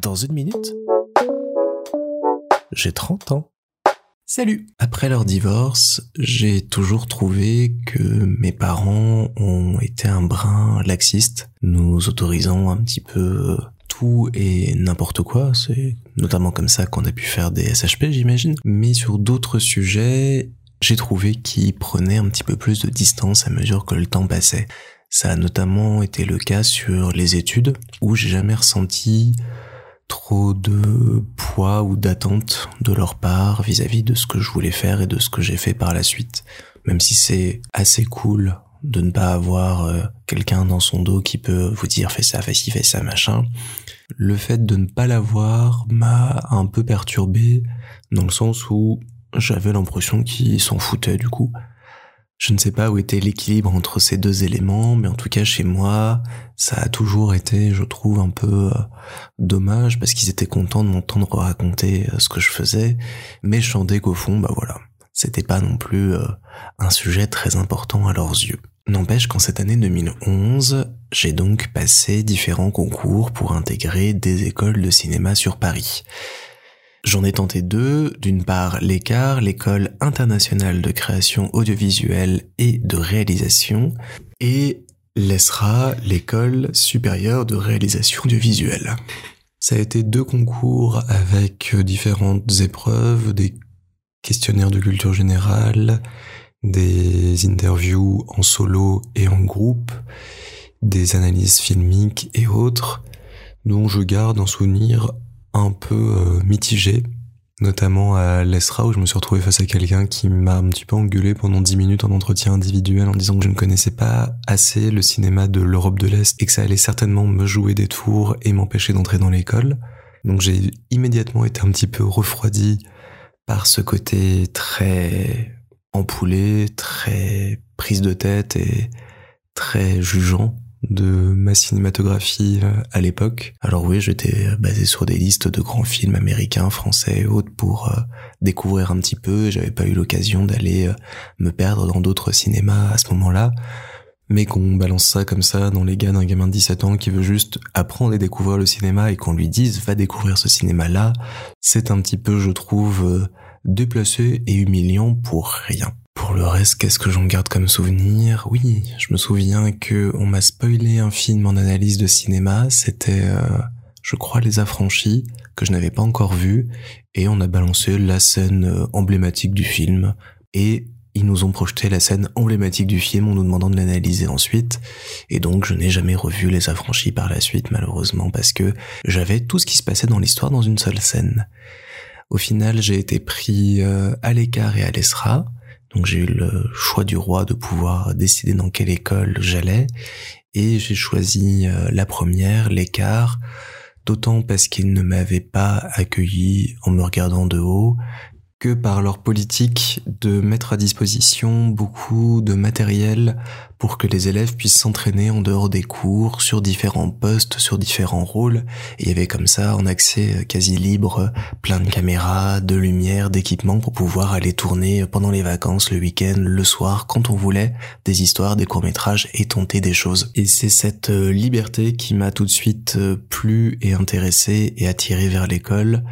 Dans une minute, j'ai 30 ans. Salut Après leur divorce, j'ai toujours trouvé que mes parents ont été un brin laxiste, nous autorisant un petit peu tout et n'importe quoi. C'est notamment comme ça qu'on a pu faire des SHP, j'imagine. Mais sur d'autres sujets, j'ai trouvé qu'ils prenaient un petit peu plus de distance à mesure que le temps passait. Ça a notamment été le cas sur les études, où j'ai jamais ressenti trop de poids ou d'attente de leur part vis-à-vis de ce que je voulais faire et de ce que j'ai fait par la suite. Même si c'est assez cool de ne pas avoir euh, quelqu'un dans son dos qui peut vous dire fais ça, fais ci, fais ça, machin. Le fait de ne pas l'avoir m'a un peu perturbé dans le sens où j'avais l'impression qu'ils s'en foutaient du coup. Je ne sais pas où était l'équilibre entre ces deux éléments, mais en tout cas chez moi, ça a toujours été, je trouve, un peu euh, dommage parce qu'ils étaient contents de m'entendre raconter euh, ce que je faisais, mais je sentais qu'au fond, bah voilà, c'était pas non plus euh, un sujet très important à leurs yeux. N'empêche qu'en cette année 2011, j'ai donc passé différents concours pour intégrer des écoles de cinéma sur Paris. J'en ai tenté deux, d'une part l'écart, l'école internationale de création audiovisuelle et de réalisation, et l'ESRA, l'école supérieure de réalisation audiovisuelle. Ça a été deux concours avec différentes épreuves, des questionnaires de culture générale, des interviews en solo et en groupe, des analyses filmiques et autres, dont je garde un souvenir un peu euh, mitigé, notamment à l'ESRA où je me suis retrouvé face à quelqu'un qui m'a un petit peu engueulé pendant 10 minutes en entretien individuel en disant que je ne connaissais pas assez le cinéma de l'Europe de l'Est et que ça allait certainement me jouer des tours et m'empêcher d'entrer dans l'école. Donc j'ai immédiatement été un petit peu refroidi par ce côté très ampoulé, très prise de tête et très jugeant de ma cinématographie euh, à l'époque. Alors oui, j'étais basé sur des listes de grands films américains, français et autres pour euh, découvrir un petit peu. J'avais pas eu l'occasion d'aller euh, me perdre dans d'autres cinémas à ce moment-là. Mais qu'on balance ça comme ça dans les gars d'un gamin de 17 ans qui veut juste apprendre et découvrir le cinéma et qu'on lui dise va découvrir ce cinéma-là, c'est un petit peu, je trouve, déplacé et humiliant pour rien. Pour le reste, qu'est-ce que j'en garde comme souvenir? Oui, je me souviens que on m'a spoilé un film en analyse de cinéma, c'était euh, je crois Les Affranchis que je n'avais pas encore vu. Et on a balancé la scène euh, emblématique du film. Et ils nous ont projeté la scène emblématique du film en nous demandant de l'analyser ensuite. Et donc je n'ai jamais revu Les Affranchis par la suite malheureusement parce que j'avais tout ce qui se passait dans l'histoire dans une seule scène. Au final, j'ai été pris euh, à l'écart et à l'ESRA donc j'ai eu le choix du roi de pouvoir décider dans quelle école j'allais. Et j'ai choisi euh, la première, l'écart, d'autant parce qu'ils ne m'avaient pas accueilli en me regardant de haut, que par leur politique de mettre à disposition beaucoup de matériel pour que les élèves puissent s'entraîner en dehors des cours, sur différents postes, sur différents rôles. Et il y avait comme ça un accès quasi libre, plein de caméras, de lumière, d'équipements pour pouvoir aller tourner pendant les vacances, le week-end, le soir, quand on voulait, des histoires, des courts-métrages et tenter des choses. Et c'est cette euh, liberté qui m'a tout de suite euh, plu et intéressé et attiré vers l'école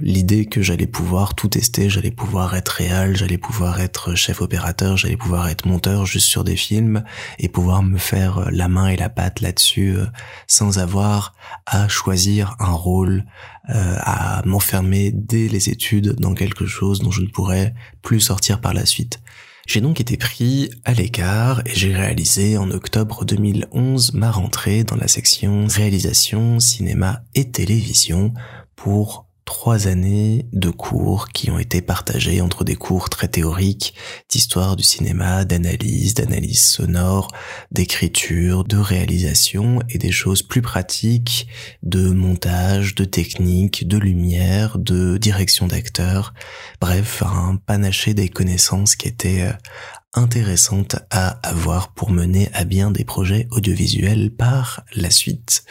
L'idée que j'allais pouvoir tout tester, j'allais pouvoir être réel, j'allais pouvoir être chef opérateur, j'allais pouvoir être monteur juste sur des films et pouvoir me faire la main et la patte là-dessus euh, sans avoir à choisir un rôle, euh, à m'enfermer dès les études dans quelque chose dont je ne pourrais plus sortir par la suite. J'ai donc été pris à l'écart et j'ai réalisé en octobre 2011 ma rentrée dans la section réalisation, cinéma et télévision pour trois années de cours qui ont été partagés entre des cours très théoriques d'histoire du cinéma, d'analyse, d'analyse sonore, d'écriture, de réalisation et des choses plus pratiques de montage, de technique, de lumière, de direction d'acteurs. Bref, un panaché des connaissances qui étaient euh, intéressantes à avoir pour mener à bien des projets audiovisuels par la suite.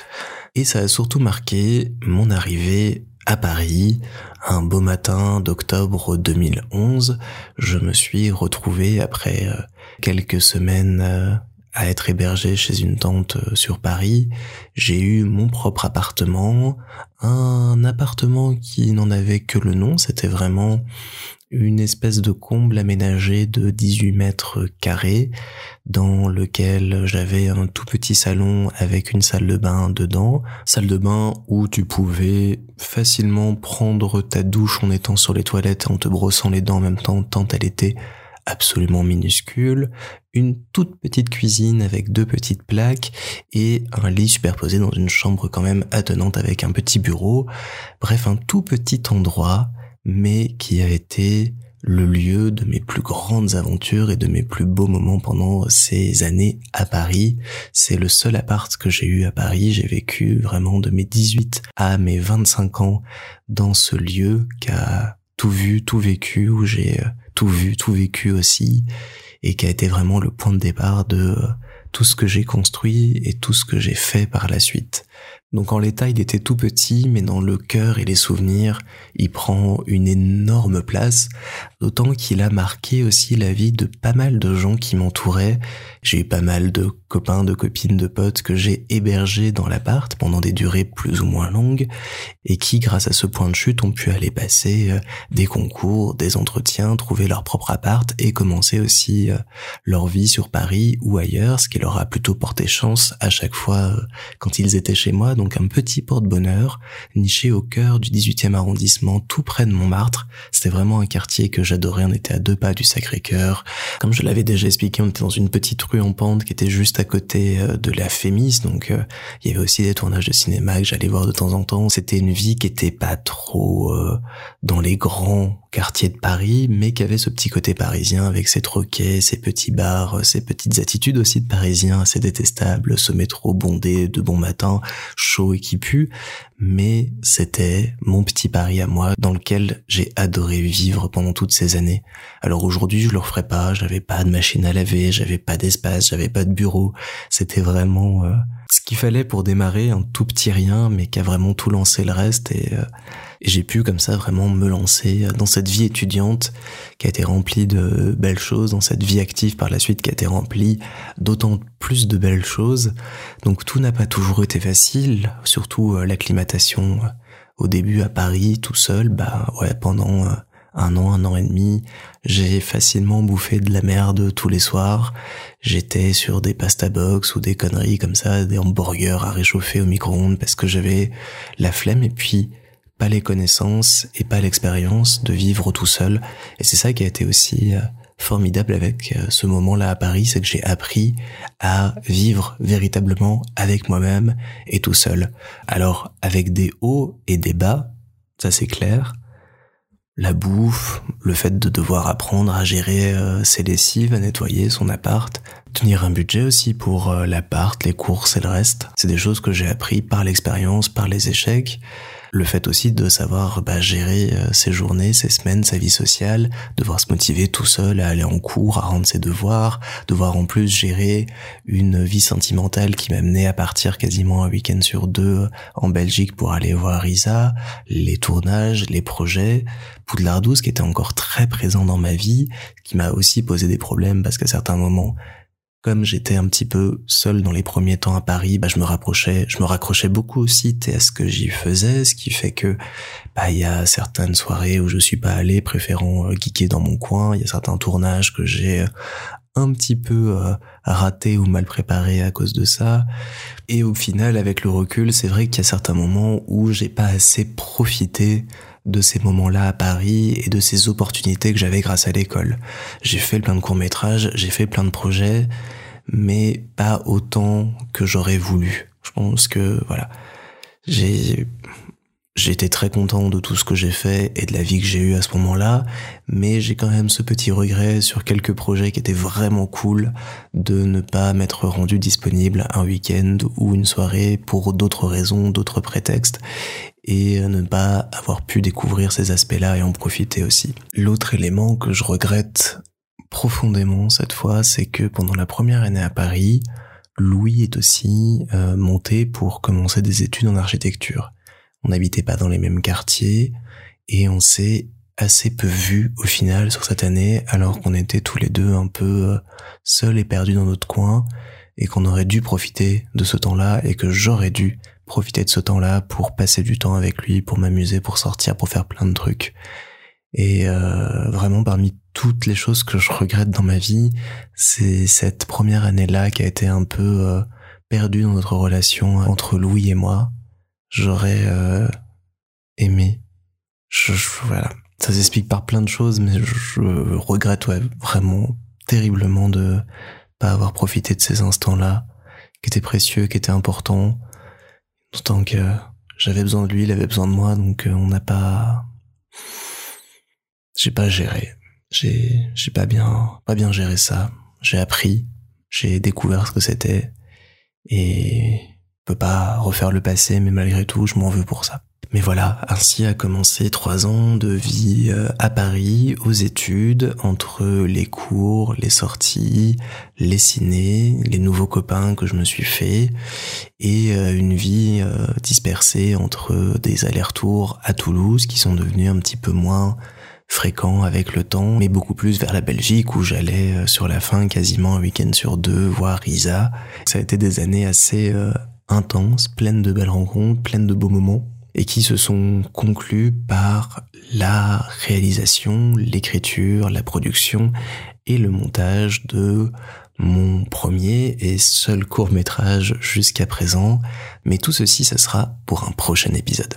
Et ça a surtout marqué mon arrivée à Paris, un beau matin d'octobre 2011, je me suis retrouvé après euh, quelques semaines euh, à être hébergé chez une tante euh, sur Paris, j'ai eu mon propre appartement, un appartement qui n'en avait que le nom, c'était vraiment une espèce de comble aménagé de 18 mètres carrés dans lequel j'avais un tout petit salon avec une salle de bain dedans, salle de bain où tu pouvais facilement prendre ta douche en étant sur les toilettes en te brossant les dents en même temps tant elle était absolument minuscule, une toute petite cuisine avec deux petites plaques et un lit superposé dans une chambre quand même attenante avec un petit bureau. Bref, un tout petit endroit, mais qui a été le lieu de mes plus grandes aventures et de mes plus beaux moments pendant ces années à Paris. C'est le seul appart que j'ai eu à Paris. J'ai vécu vraiment de mes 18 à mes 25 ans dans ce lieu qui a tout vu, tout vécu, où j'ai euh, tout vu, tout vécu aussi, et qui a été vraiment le point de départ de euh, tout ce que j'ai construit et tout ce que j'ai fait par la suite. Donc en l'état, il était tout petit, mais dans le cœur et les souvenirs, il prend une énorme place, d'autant qu'il a marqué aussi la vie de pas mal de gens qui m'entouraient. J'ai eu pas mal de copains, de copines, de potes que j'ai hébergés dans l'appart pendant des durées plus ou moins longues, et qui, grâce à ce point de chute, ont pu aller passer euh, des concours, des entretiens, trouver leur propre appart et commencer aussi euh, leur vie sur Paris ou ailleurs, ce qui leur a plutôt porté chance à chaque fois euh, quand ils étaient chez moi donc un petit porte-bonheur, niché au cœur du 18e arrondissement, tout près de Montmartre. C'était vraiment un quartier que j'adorais, on était à deux pas du Sacré-Cœur. Comme je l'avais déjà expliqué, on était dans une petite rue en pente qui était juste à côté euh, de la Fémis, donc euh, il y avait aussi des tournages de cinéma que j'allais voir de temps en temps. C'était une vie qui était pas trop euh, dans les grands quartier de Paris, mais qui avait ce petit côté parisien avec ses troquets, ses petits bars, ses petites attitudes aussi de parisien assez détestables, ce métro bondé de bon matin, chaud et qui pue, mais c'était mon petit Paris à moi dans lequel j'ai adoré vivre pendant toutes ces années. Alors aujourd'hui, je le referais pas, j'avais pas de machine à laver, j'avais pas d'espace, j'avais pas de bureau, c'était vraiment euh, ce qu'il fallait pour démarrer un tout petit rien, mais qui a vraiment tout lancé le reste. Et euh, et j'ai pu comme ça vraiment me lancer dans cette vie étudiante qui a été remplie de belles choses, dans cette vie active par la suite qui a été remplie d'autant plus de belles choses. Donc tout n'a pas toujours été facile, surtout euh, l'acclimatation euh, au début à Paris tout seul, bah ouais pendant euh, un an, un an et demi, j'ai facilement bouffé de la merde tous les soirs. J'étais sur des pasta box ou des conneries comme ça, des hamburgers à réchauffer au micro-ondes parce que j'avais la flemme et puis pas les connaissances et pas l'expérience de vivre tout seul. Et c'est ça qui a été aussi euh, formidable avec euh, ce moment-là à Paris, c'est que j'ai appris à vivre véritablement avec moi-même et tout seul. Alors avec des hauts et des bas, ça c'est clair. La bouffe, le fait de devoir apprendre à gérer euh, ses lessives, à nettoyer son appart, tenir un budget aussi pour l'appart, les courses et le reste. C'est des choses que j'ai appris par l'expérience, par les échecs le fait aussi de savoir bah, gérer euh, ses journées, ses semaines, sa vie sociale, devoir se motiver tout seul à aller en cours, à rendre ses devoirs, devoir en plus gérer une vie sentimentale qui m'amenait à partir quasiment un week-end sur deux en Belgique pour aller voir Isa, les tournages, les projets, Poudlard 12 qui était encore très présent dans ma vie, qui m'a aussi posé des problèmes parce qu'à certains moments comme j'étais un petit peu seul dans les premiers temps à Paris, bah, je me rapprochais, je me raccrochais beaucoup aussi à ce que j'y faisais, ce qui fait que bah il y a certaines soirées où je suis pas allé, préférant euh, geeker dans mon coin. Il y a certains tournages que j'ai euh, un petit peu euh, raté ou mal préparé à cause de ça. Et au final, avec le recul, c'est vrai qu'il y a certains moments où j'ai pas assez profité de ces moments-là à Paris et de ces opportunités que j'avais grâce à l'école. J'ai fait plein de courts-métrages, j'ai fait plein de projets, mais pas autant que j'aurais voulu. Je pense que, voilà, j'ai, j'ai été très content de tout ce que j'ai fait et de la vie que j'ai eue à ce moment-là, mais j'ai quand même ce petit regret sur quelques projets qui étaient vraiment cool de ne pas m'être rendu disponible un week-end ou une soirée pour d'autres raisons, d'autres prétextes et ne pas avoir pu découvrir ces aspects-là et en profiter aussi. L'autre élément que je regrette profondément cette fois, c'est que pendant la première année à Paris, Louis est aussi euh, monté pour commencer des études en architecture. On n'habitait pas dans les mêmes quartiers et on s'est assez peu vu au final sur cette année alors qu'on était tous les deux un peu euh, seuls et perdus dans notre coin et qu'on aurait dû profiter de ce temps-là et que j'aurais dû profiter de ce temps-là pour passer du temps avec lui, pour m'amuser, pour sortir, pour faire plein de trucs. Et euh, vraiment parmi toutes les choses que je regrette dans ma vie, c'est cette première année-là qui a été un peu euh, perdue dans notre relation entre Louis et moi. J'aurais euh, aimé. Je, voilà, ça s'explique par plein de choses, mais je, regrette ouais, vraiment terriblement de pas avoir profité de ces instants-là, qui étaient précieux, qui étaient importants. D'autant que j'avais besoin de lui, il avait besoin de moi, donc on n'a pas j'ai pas géré. J'ai, j'ai pas bien, pas bien géré ça. J'ai appris, j'ai découvert ce que c'était et je peux pas refaire le passé, mais malgré tout, je m'en veux pour ça. Mais voilà, ainsi a commencé trois ans de vie euh, à Paris, aux études, entre les cours, les sorties, les ciné, les nouveaux copains que je me suis fait, et euh, une vie euh, dispersée entre des allers-retours à Toulouse qui sont devenus un petit peu moins fréquent avec le temps, mais beaucoup plus vers la Belgique où j'allais sur la fin quasiment un week-end sur deux voir Isa. Ça a été des années assez intenses, pleines de belles rencontres, pleines de beaux moments et qui se sont conclues par la réalisation, l'écriture, la production et le montage de mon premier et seul court métrage jusqu'à présent. Mais tout ceci, ce sera pour un prochain épisode.